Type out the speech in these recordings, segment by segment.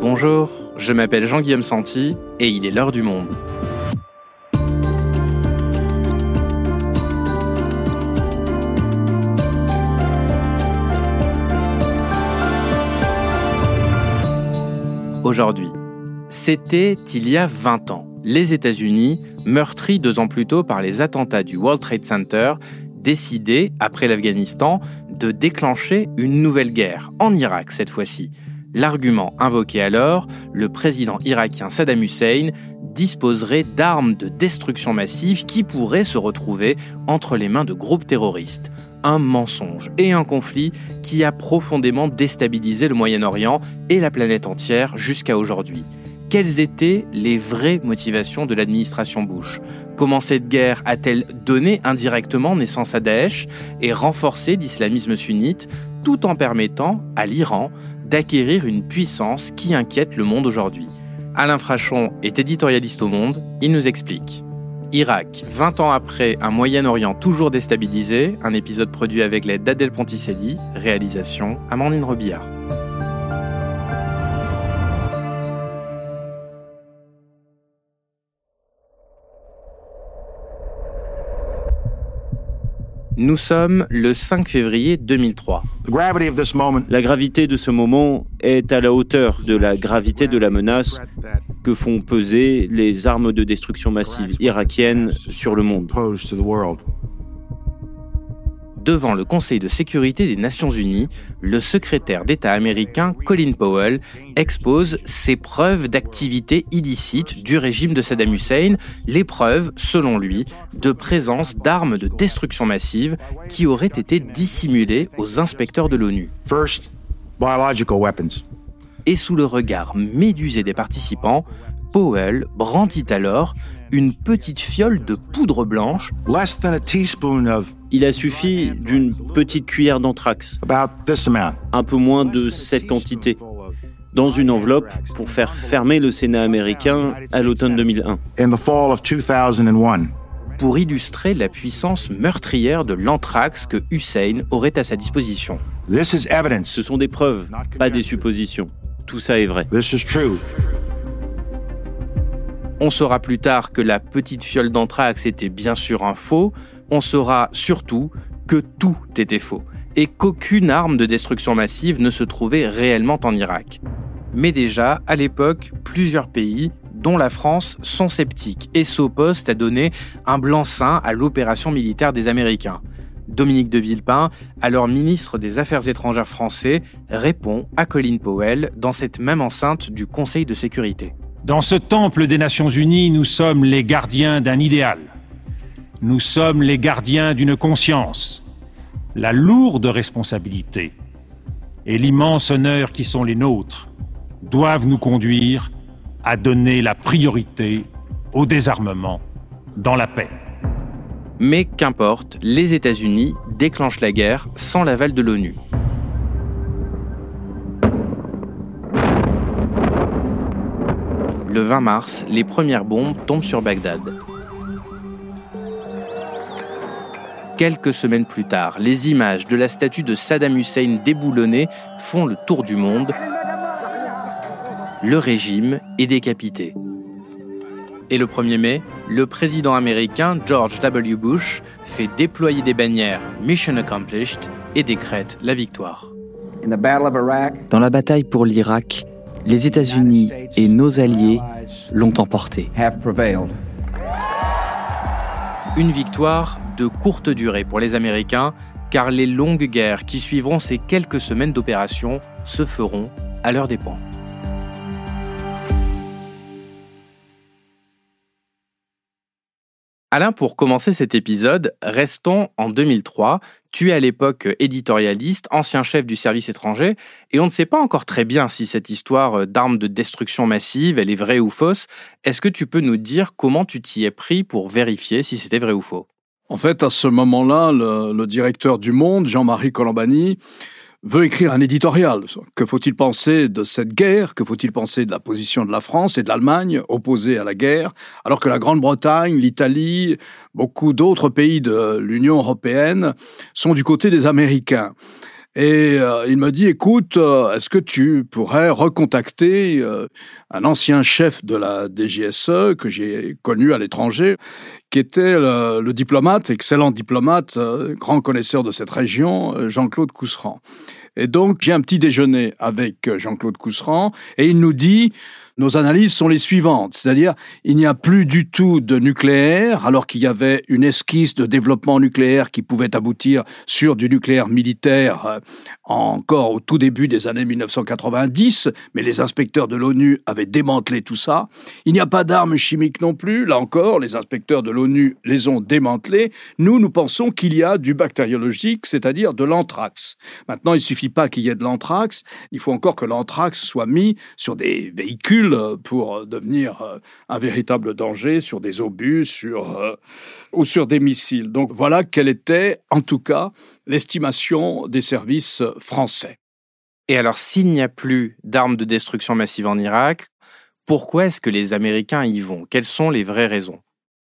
Bonjour, je m'appelle Jean-Guillaume Santi et il est l'heure du monde. Aujourd'hui, c'était il y a 20 ans. Les États-Unis, meurtris deux ans plus tôt par les attentats du World Trade Center, décidaient, après l'Afghanistan, de déclencher une nouvelle guerre, en Irak cette fois-ci. L'argument invoqué alors, le président irakien Saddam Hussein disposerait d'armes de destruction massive qui pourraient se retrouver entre les mains de groupes terroristes. Un mensonge et un conflit qui a profondément déstabilisé le Moyen-Orient et la planète entière jusqu'à aujourd'hui. Quelles étaient les vraies motivations de l'administration Bush? Comment cette guerre a-t-elle donné indirectement naissance à Daesh et renforcé l'islamisme sunnite tout en permettant à l'Iran d'acquérir une puissance qui inquiète le monde aujourd'hui. Alain Frachon est éditorialiste au Monde, il nous explique. Irak, 20 ans après un Moyen-Orient toujours déstabilisé, un épisode produit avec l'aide d'Adèle Ponticelli, réalisation Amandine Robillard. Nous sommes le 5 février 2003. La gravité de ce moment est à la hauteur de la gravité de la menace que font peser les armes de destruction massive irakiennes sur le monde devant le Conseil de sécurité des Nations Unies, le secrétaire d'État américain Colin Powell expose ses preuves d'activité illicite du régime de Saddam Hussein, les preuves, selon lui, de présence d'armes de destruction massive qui auraient été dissimulées aux inspecteurs de l'ONU. Et sous le regard médusé des participants, Powell brandit alors une petite fiole de poudre blanche. Il a suffi d'une petite cuillère d'anthrax, un peu moins de cette quantité, dans une enveloppe pour faire fermer le Sénat américain à l'automne 2001 pour illustrer la puissance meurtrière de l'anthrax que Hussein aurait à sa disposition. Ce sont des preuves, pas des suppositions. Tout ça est vrai. On saura plus tard que la petite fiole d'anthrax était bien sûr un faux. On saura surtout que tout était faux et qu'aucune arme de destruction massive ne se trouvait réellement en Irak. Mais déjà, à l'époque, plusieurs pays, dont la France, sont sceptiques et s'opposent à donner un blanc-seing à l'opération militaire des Américains. Dominique de Villepin, alors ministre des Affaires étrangères français, répond à Colin Powell dans cette même enceinte du Conseil de sécurité. Dans ce temple des Nations Unies, nous sommes les gardiens d'un idéal. Nous sommes les gardiens d'une conscience. La lourde responsabilité et l'immense honneur qui sont les nôtres doivent nous conduire à donner la priorité au désarmement dans la paix. Mais qu'importe, les États-Unis déclenchent la guerre sans l'aval de l'ONU. Le 20 mars, les premières bombes tombent sur Bagdad. Quelques semaines plus tard, les images de la statue de Saddam Hussein déboulonnée font le tour du monde. Le régime est décapité. Et le 1er mai, le président américain George W. Bush fait déployer des bannières Mission Accomplished et décrète la victoire. Dans la bataille pour l'Irak, les États-Unis et nos alliés l'ont emporté. Une victoire de courte durée pour les Américains, car les longues guerres qui suivront ces quelques semaines d'opération se feront à leur dépens. Alain, pour commencer cet épisode, restons en 2003. Tu es à l'époque éditorialiste, ancien chef du service étranger, et on ne sait pas encore très bien si cette histoire d'armes de destruction massive, elle est vraie ou fausse. Est-ce que tu peux nous dire comment tu t'y es pris pour vérifier si c'était vrai ou faux? En fait, à ce moment-là, le, le directeur du Monde, Jean-Marie Colombani, veut écrire un éditorial. Que faut-il penser de cette guerre? Que faut-il penser de la position de la France et de l'Allemagne opposées à la guerre, alors que la Grande-Bretagne, l'Italie, beaucoup d'autres pays de l'Union européenne sont du côté des Américains Et euh, il me dit, écoute, euh, est-ce que tu pourrais recontacter un ancien chef de la DGSE que j'ai connu à l'étranger, qui était le, diplomate, excellent diplomate, grand connaisseur de cette région, Jean-Claude Cousseran. Et donc, j'ai un petit déjeuner avec Jean-Claude Cousseran, et il nous dit, nos analyses sont les suivantes, c'est-à-dire il n'y a plus du tout de nucléaire, alors qu'il y avait une esquisse de développement nucléaire qui pouvait aboutir sur du nucléaire militaire euh, encore au tout début des années 1990, mais les inspecteurs de l'ONU avaient démantelé tout ça. Il n'y a pas d'armes chimiques non plus, là encore, les inspecteurs de l'ONU les ont démantelées. Nous, nous pensons qu'il y a du bactériologique, c'est-à-dire de l'anthrax. Maintenant, il suffit pas qu'il y ait de l'anthrax, il faut encore que l'anthrax soit mis sur des véhicules pour devenir euh, un véritable danger sur des obus sur, euh, ou sur des missiles. Donc voilà quelle était, en tout cas, l'estimation des services français. Et alors, s'il n'y a plus d'armes de destruction massive en Irak, pourquoi est-ce que les Américains y vont? Quelles sont les vraies raisons?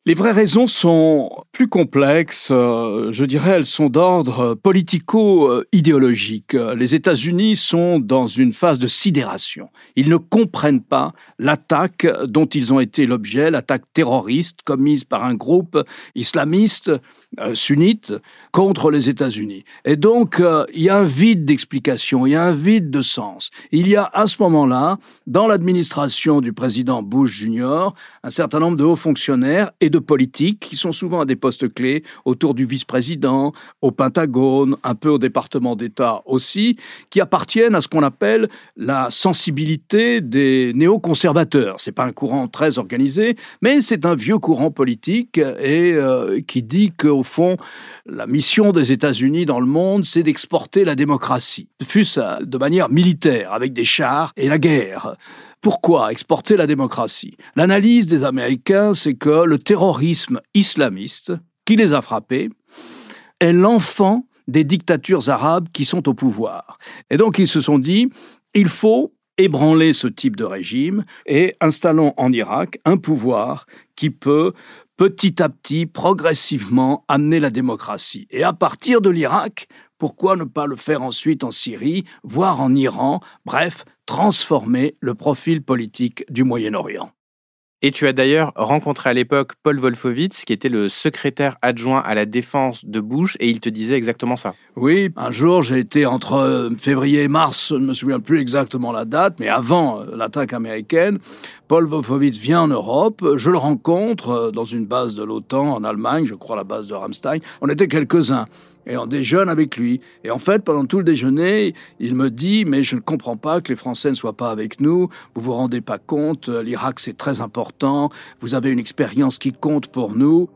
Les vraies raisons sont plus complexes, euh, je dirais elles sont d'ordre politico-idéologique. Les États-Unis sont dans une phase de sidération. Ils ne comprennent pas l'attaque dont ils ont été l'objet, l'attaque terroriste commise par un groupe islamiste euh, sunnite contre les États-Unis. Et donc, euh, il y a un vide d'explication, il y a un vide de sens. Il y a à ce moment-là, dans l'administration du président Bush Jr., un certain nombre de hauts fonctionnaires et de politiques qui sont souvent à des postes clés autour du vice-président, au Pentagone, un peu au département d'État aussi, qui appartiennent à ce qu'on appelle la sensibilité des néoconservateurs. C'est pas un courant très organisé, mais c'est un vieux courant politique et euh, qui dit qu'au fond, la mission des États-Unis dans le monde, c'est d'exporter la démocratie, fût-ce de manière militaire, avec des chars et la guerre. Pourquoi exporter la démocratie? L'analyse des Américains, c'est que le terrorisme islamiste qui les a frappés est l'enfant des dictatures arabes qui sont au pouvoir. Et donc ils se sont dit, il faut ébranler ce type de régime et installons en Irak un pouvoir qui peut petit à petit, progressivement, amener la démocratie. Et à partir de l'Irak, pourquoi ne pas le faire ensuite en Syrie, voire en Iran, bref, transformer le profil politique du Moyen-Orient. Et tu as d'ailleurs rencontré à l'époque Paul Wolfowitz, qui était le secrétaire adjoint à la défense de Bush, et il te disait exactement ça. Oui, un jour j'ai été entre euh, février et mars, je ne me souviens plus exactement la date, mais avant euh, l'attaque américaine, Paul Wolfowitz vient en Europe, je le rencontre euh, dans une base de l'OTAN en Allemagne, je crois la base de Ramstein. On était quelques-uns et on déjeune avec lui. Et en fait, pendant tout le déjeuner, il me dit, mais je ne comprends pas que les Français ne soient pas avec nous, vous vous rendez pas compte, l'Irak c'est très important, vous avez une expérience qui compte pour nous.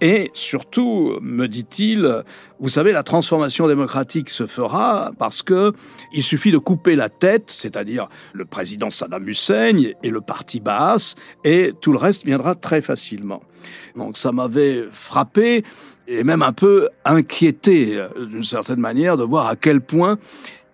Et surtout, me dit-il, vous savez, la transformation démocratique se fera parce que il suffit de couper la tête, c'est-à-dire le président Saddam Hussein et le parti Baas, et tout le reste viendra très facilement. Donc ça m'avait frappé et même un peu inquiété d'une certaine manière de voir à quel point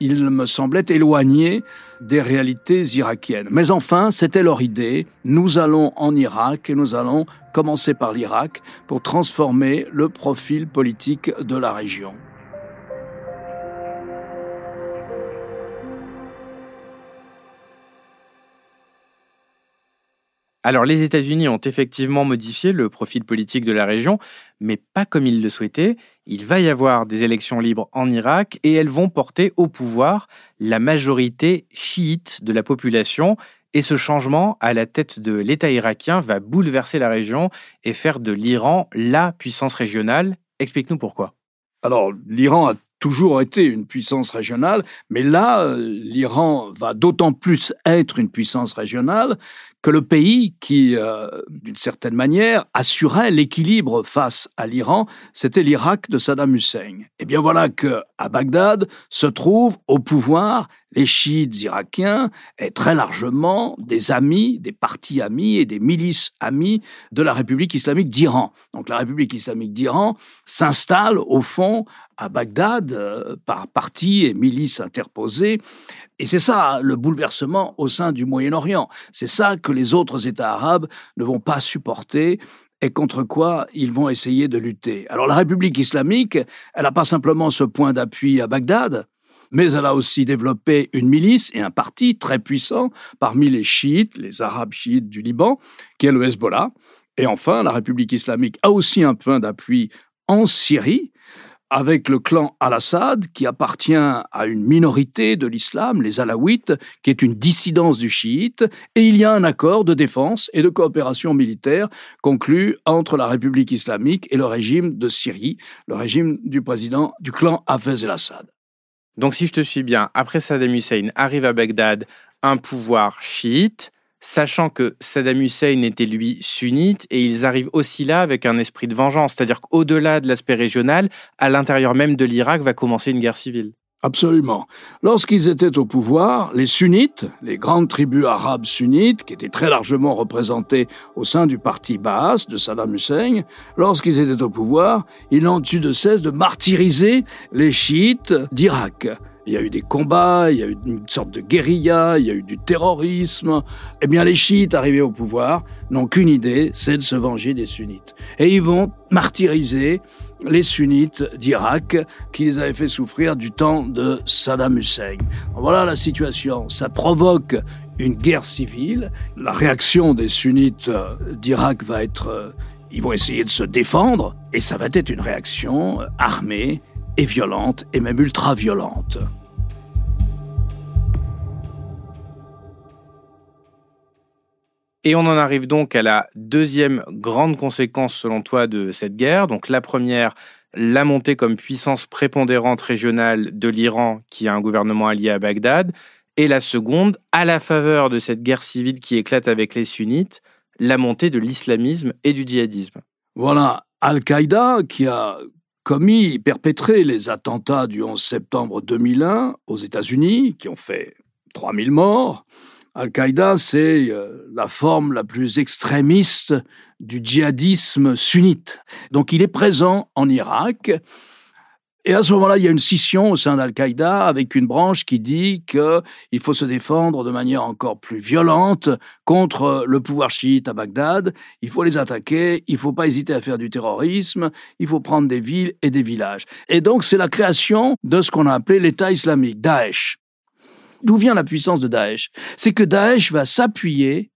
il me semblait éloigné des réalités irakiennes. Mais enfin, c'était leur idée. Nous allons en Irak et nous allons commencer par l'Irak pour transformer le profil politique de la région. Alors les États-Unis ont effectivement modifié le profil politique de la région, mais pas comme ils le souhaitaient. Il va y avoir des élections libres en Irak et elles vont porter au pouvoir la majorité chiite de la population. Et ce changement à la tête de l'État irakien va bouleverser la région et faire de l'Iran la puissance régionale. Explique-nous pourquoi. Alors, l'Iran a toujours été une puissance régionale, mais là, euh, l'Iran va d'autant plus être une puissance régionale que le pays qui, euh, d'une certaine manière, assurait l'équilibre face à l'Iran, c'était l'Irak de Saddam Hussein. Et eh bien voilà que à Bagdad se trouvent au pouvoir les chiites irakiens et très largement des amis, des partis amis et des milices amis de la République islamique d'Iran. Donc la République islamique d'Iran s'installe au fond à Bagdad euh, par partis et milices interposés. Et c'est ça le bouleversement au sein du Moyen-Orient. C'est ça que les autres États arabes ne vont pas supporter et contre quoi ils vont essayer de lutter. Alors la République islamique, elle n'a pas simplement ce point d'appui à Bagdad, mais elle a aussi développé une milice et un parti très puissant parmi les chiites, les arabes chiites du Liban, qui est le Hezbollah. Et enfin, la République islamique a aussi un point d'appui en Syrie, avec le clan Al-Assad, qui appartient à une minorité de l'islam, les Alaouites, qui est une dissidence du chiite, et il y a un accord de défense et de coopération militaire conclu entre la République islamique et le régime de Syrie, le régime du président du clan Hafez el-Assad. Donc si je te suis bien, après Saddam Hussein arrive à Bagdad un pouvoir chiite, sachant que Saddam Hussein était lui sunnite et ils arrivent aussi là avec un esprit de vengeance, c'est-à-dire qu'au-delà de l'aspect régional, à l'intérieur même de l'Irak va commencer une guerre civile. Absolument. Lorsqu'ils étaient au pouvoir, les sunnites, les grandes tribus arabes sunnites, qui étaient très largement représentées au sein du parti Baas de Saddam Hussein, lorsqu'ils étaient au pouvoir, ils n'ont eu de cesse de martyriser les chiites d'Irak. Il y a eu des combats, il y a eu une sorte de guérilla, il y a eu du terrorisme. Eh bien, les chiites arrivés au pouvoir n'ont qu'une idée, c'est de se venger des sunnites. Et ils vont martyriser les sunnites d'Irak qui les avaient fait souffrir du temps de Saddam Hussein. Voilà la situation. Ça provoque une guerre civile. La réaction des sunnites euh, d'Irak va être... Euh, ils vont essayer de se défendre et ça va être une réaction euh, armée et violente, et même ultra-violente. Et on en arrive donc à la deuxième grande conséquence selon toi de cette guerre. Donc la première, la montée comme puissance prépondérante régionale de l'Iran qui a un gouvernement allié à Bagdad. Et la seconde, à la faveur de cette guerre civile qui éclate avec les sunnites, la montée de l'islamisme et du djihadisme. Voilà, Al-Qaïda qui a commis, perpétré les attentats du 11 septembre 2001 aux États-Unis, qui ont fait 3000 morts. Al-Qaïda, c'est euh, la forme la plus extrémiste du djihadisme sunnite. Donc il est présent en Irak et à ce moment-là, il y a une scission au sein d'Al-Qaïda avec une branche qui dit qu'il faut se défendre de manière encore plus violente contre le pouvoir chiite à Bagdad. Il faut les attaquer. Il ne faut pas hésiter à faire du terrorisme. Il faut prendre des villes et des villages. Et donc, c'est la création de ce qu'on a appelé l'État islamique, Daesh. D'où vient la puissance de Daesh? C'est que Daesh va s'appuyer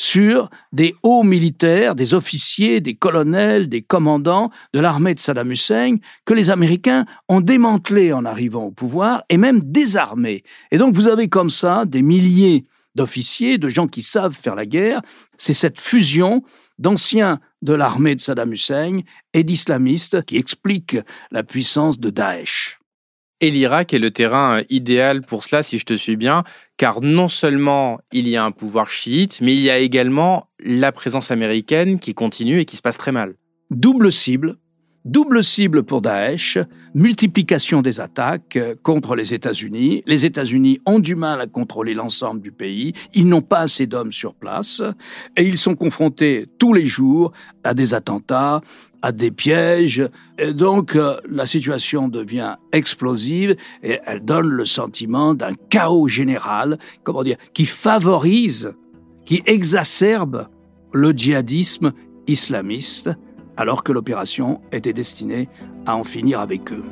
sur des hauts militaires, des officiers, des colonels, des commandants de l'armée de Saddam Hussein que les Américains ont démantelés en arrivant au pouvoir et même désarmés. Et donc vous avez comme ça des milliers d'officiers, de gens qui savent faire la guerre. C'est cette fusion d'anciens de l'armée de Saddam Hussein et d'islamistes qui explique la puissance de Daesh. Et l'Irak est le terrain euh, idéal pour cela, si je te suis bien, car non seulement il y a un pouvoir chiite, mais il y a également la présence américaine qui continue et qui se passe très mal. Double cible, Double cible pour Daesh, multiplication des attaques euh, contre les États-Unis. Les États-Unis ont du mal à contrôler l'ensemble du pays, ils n'ont pas assez d'hommes sur place, et ils sont confrontés tous les jours à des attentats, à des pièges, et donc euh, la situation devient explosive et elle donne le sentiment d'un chaos général, comment dire, qui favorise, qui exacerbe le djihadisme islamiste alors que l'opération était destinée à en finir avec eux.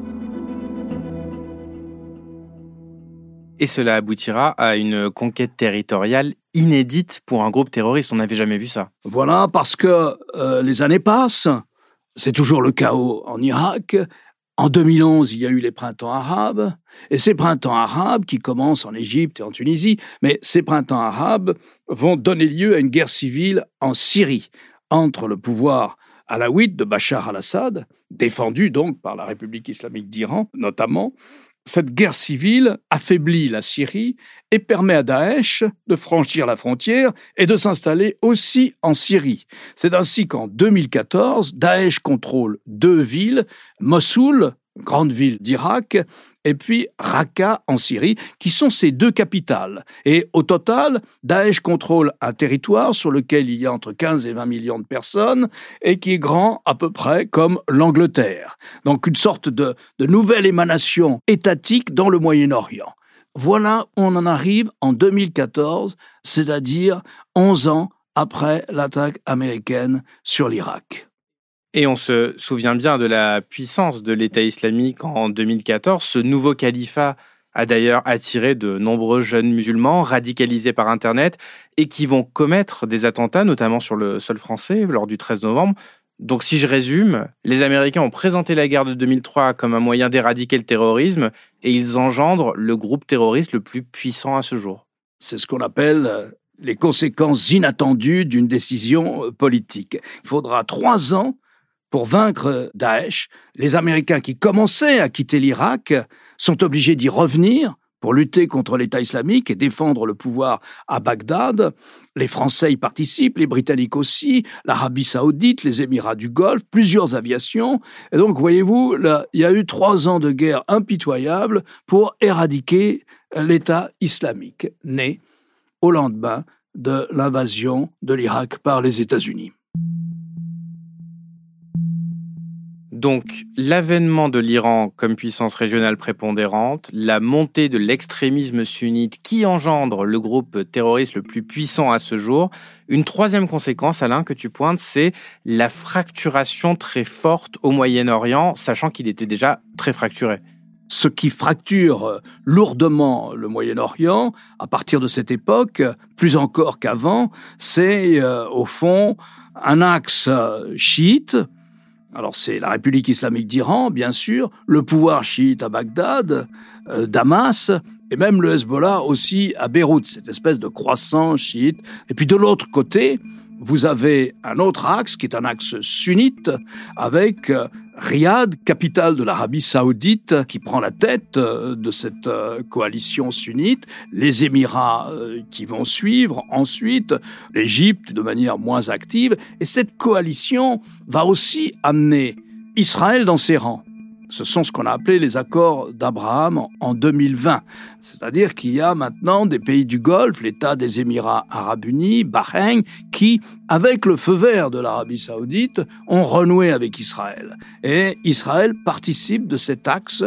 Et cela aboutira à une conquête territoriale inédite pour un groupe terroriste. On n'avait jamais vu ça. Voilà, parce que euh, les années passent. C'est toujours le chaos en Irak. En 2011, il y a eu les printemps arabes, et ces printemps arabes qui commencent en Égypte et en Tunisie, mais ces printemps arabes vont donner lieu à une guerre civile en Syrie entre le pouvoir alaouite de Bachar al-Assad, défendu donc par la République islamique d'Iran notamment, cette guerre civile affaiblit la Syrie et permet à Daesh de franchir la frontière et de s'installer aussi en Syrie. C'est ainsi qu'en 2014, Daesh contrôle deux villes, Mossoul, grande ville d'Irak, et puis Raqqa en Syrie, qui sont ces deux capitales. Et au total, Daesh contrôle un territoire sur lequel il y a entre 15 et 20 millions de personnes et qui est grand à peu près comme l'Angleterre. Donc une sorte de, de nouvelle émanation étatique dans le Moyen-Orient. Voilà, on en arrive en 2014, c'est-à-dire 11 ans après l'attaque américaine sur l'Irak. Et on se souvient bien de la puissance de l'État islamique en 2014. Ce nouveau califat a d'ailleurs attiré de nombreux jeunes musulmans radicalisés par Internet et qui vont commettre des attentats, notamment sur le sol français, lors du 13 novembre. Donc si je résume, les Américains ont présenté la guerre de 2003 comme un moyen d'éradiquer le terrorisme et ils engendrent le groupe terroriste le plus puissant à ce jour. C'est ce qu'on appelle euh, les conséquences inattendues d'une décision euh, politique. Il faudra trois ans pour vaincre Daesh. Les Américains qui commençaient à quitter l'Irak sont obligés d'y revenir pour lutter contre l'État islamique et défendre le pouvoir à Bagdad. Les Français y participent, les Britanniques aussi, l'Arabie saoudite, les Émirats du Golfe, plusieurs aviations. Et donc, voyez-vous, il y a eu trois ans de guerre impitoyable pour éradiquer l'État islamique, né au lendemain de l'invasion de l'Irak par les États-Unis. Donc, l'avènement de l'Iran comme puissance régionale prépondérante, la montée de l'extrémisme sunnite qui engendre le groupe terroriste le plus puissant à ce jour. Une troisième conséquence, Alain, que tu pointes, c'est la fracturation très forte au Moyen-Orient, sachant qu'il était déjà très fracturé. Ce qui fracture lourdement le Moyen-Orient, à partir de cette époque, plus encore qu'avant, c'est euh, au fond un axe chiite, alors c'est la République islamique d'Iran, bien sûr, le pouvoir chiite à Bagdad, euh, Damas, et même le Hezbollah aussi à Beyrouth, cette espèce de croissant chiite. Et puis de l'autre côté, vous avez un autre axe qui est un axe sunnite avec euh, Riyad, capitale de l'Arabie saoudite, qui prend la tête euh, de cette euh, coalition sunnite, les Émirats qui vont suivre, ensuite. l'Égypte de manière moins active, et cette coalition va aussi amener Israël dans ses rangs. Ce sont ce qu'on a appelé les accords d'Abraham en 2020. C'est-à-dire qu'il y a maintenant des pays du Golfe, l'État des Émirats arabes unis, Bahreïn, qui, avec le feu vert de l'Arabie saoudite, ont renoué avec Israël. Et Israël participe de cet axe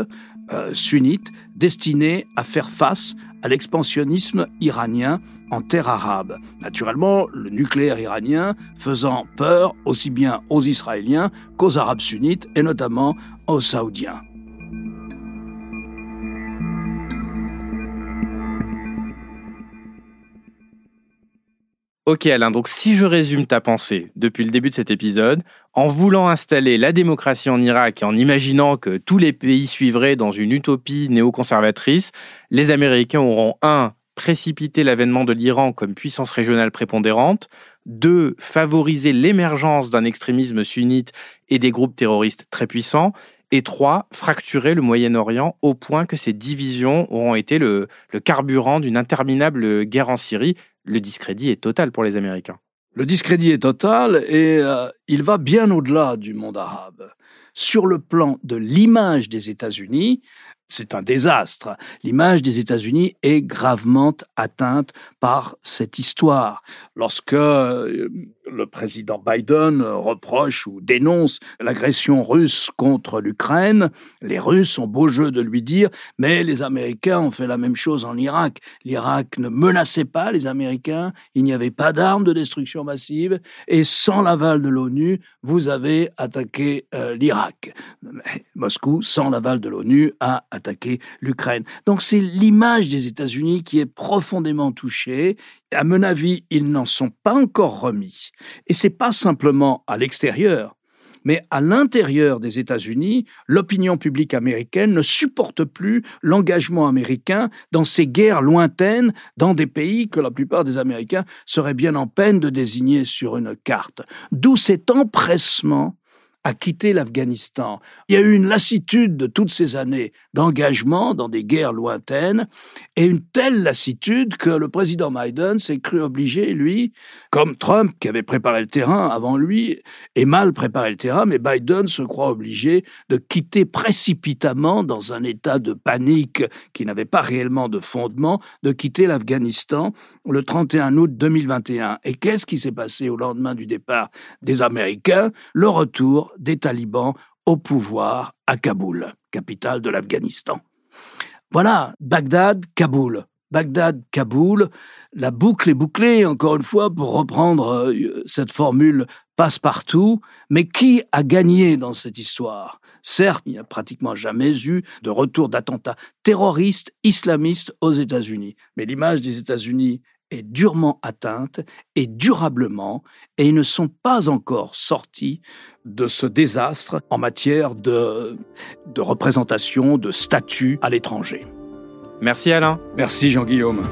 euh, sunnite destiné à faire face à l'expansionnisme iranien en terre arabe. Naturellement, le nucléaire iranien faisant peur aussi bien aux Israéliens qu'aux Arabes sunnites et notamment Saoudiens. Ok Alain, donc si je résume ta pensée depuis le début de cet épisode, en voulant installer la démocratie en Irak et en imaginant que tous les pays suivraient dans une utopie néoconservatrice, les Américains auront un précipité l'avènement de l'Iran comme puissance régionale prépondérante, deux, favoriser l'émergence d'un extrémisme sunnite et des groupes terroristes très puissants, et trois, fracturer le Moyen-Orient au point que ces divisions auront été le, carburant d'une interminable guerre en Syrie le discrédit est total pour les Américains. Le discrédit est total et euh, il va bien au-delà du monde arabe. Sur le plan de l'image des États-Unis, c'est un désastre. L'image des États-Unis est gravement atteinte par cette histoire. Lorsque euh, le président Biden reproche ou dénonce l'agression russe contre l'Ukraine. Les Russes ont beau jeu de lui dire, mais les Américains ont fait la même chose en Irak. L'Irak ne menaçait pas les Américains, il n'y avait pas d'armes de destruction massive, et sans l'aval de l'ONU, vous avez attaqué euh, l'Irak. Moscou, sans l'aval de l'ONU, a attaqué l'Ukraine. Donc c'est l'image des États-Unis qui est profondément touchée. À mon avis, ils n'en sont pas encore remis. Et c'est pas simplement à l'extérieur, mais à l'intérieur des États-Unis, l'opinion publique américaine ne supporte plus l'engagement américain dans ces guerres lointaines dans des pays que la plupart des Américains seraient bien en peine de désigner sur une carte. D'où cet empressement à quitter l'Afghanistan. Il y a eu une lassitude de toutes ces années d'engagement dans des guerres lointaines et une telle lassitude que le président Biden s'est cru obligé, lui, comme Trump qui avait préparé le terrain avant lui et mal préparé le terrain, mais Biden se croit obligé de quitter précipitamment dans un état de panique qui n'avait pas réellement de fondement, de quitter l'Afghanistan le 31 août 2021. Et qu'est-ce qui s'est passé au lendemain du départ des Américains? Le retour des talibans au pouvoir à Kaboul, capitale de l'Afghanistan. Voilà, Bagdad, Kaboul. Bagdad-Kaboul, la boucle est bouclée, encore une fois, pour reprendre euh, cette formule passe-partout. Mais qui a gagné dans cette histoire? Certes, il n'y a pratiquement jamais eu de retour d'attentats terroristes islamistes aux États-Unis. Mais l'image des États-Unis est durement atteinte et durablement, et ils ne sont pas encore sortis de ce désastre en matière de, de représentation, de statut à l'étranger. Merci Alain. Merci Jean-Guillaume.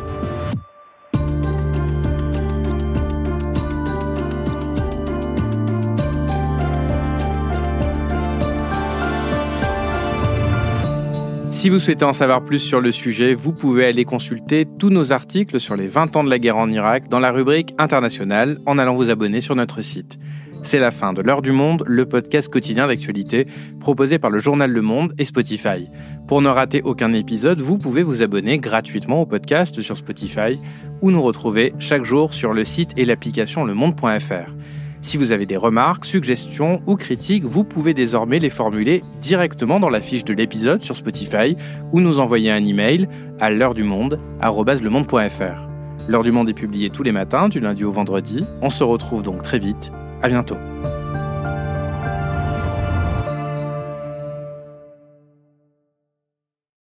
Si vous souhaitez en savoir plus sur le sujet, vous pouvez aller consulter tous nos articles sur les 20 ans de la guerre en Irak dans la rubrique internationale en allant vous abonner sur notre site. C'est la fin de L'heure du monde, le podcast quotidien d'actualité proposé par le journal Le Monde et Spotify. Pour ne rater aucun épisode, vous pouvez vous abonner gratuitement au podcast sur Spotify ou nous retrouver chaque jour sur le site et l'application lemonde.fr. Si vous avez des remarques, suggestions ou critiques, vous pouvez désormais les formuler directement dans la fiche de l'épisode sur Spotify ou nous envoyer un email à l'heure du monde @lemonde.fr. L'heure du monde est publiée tous les matins du lundi au vendredi. On se retrouve donc très vite. À bientôt.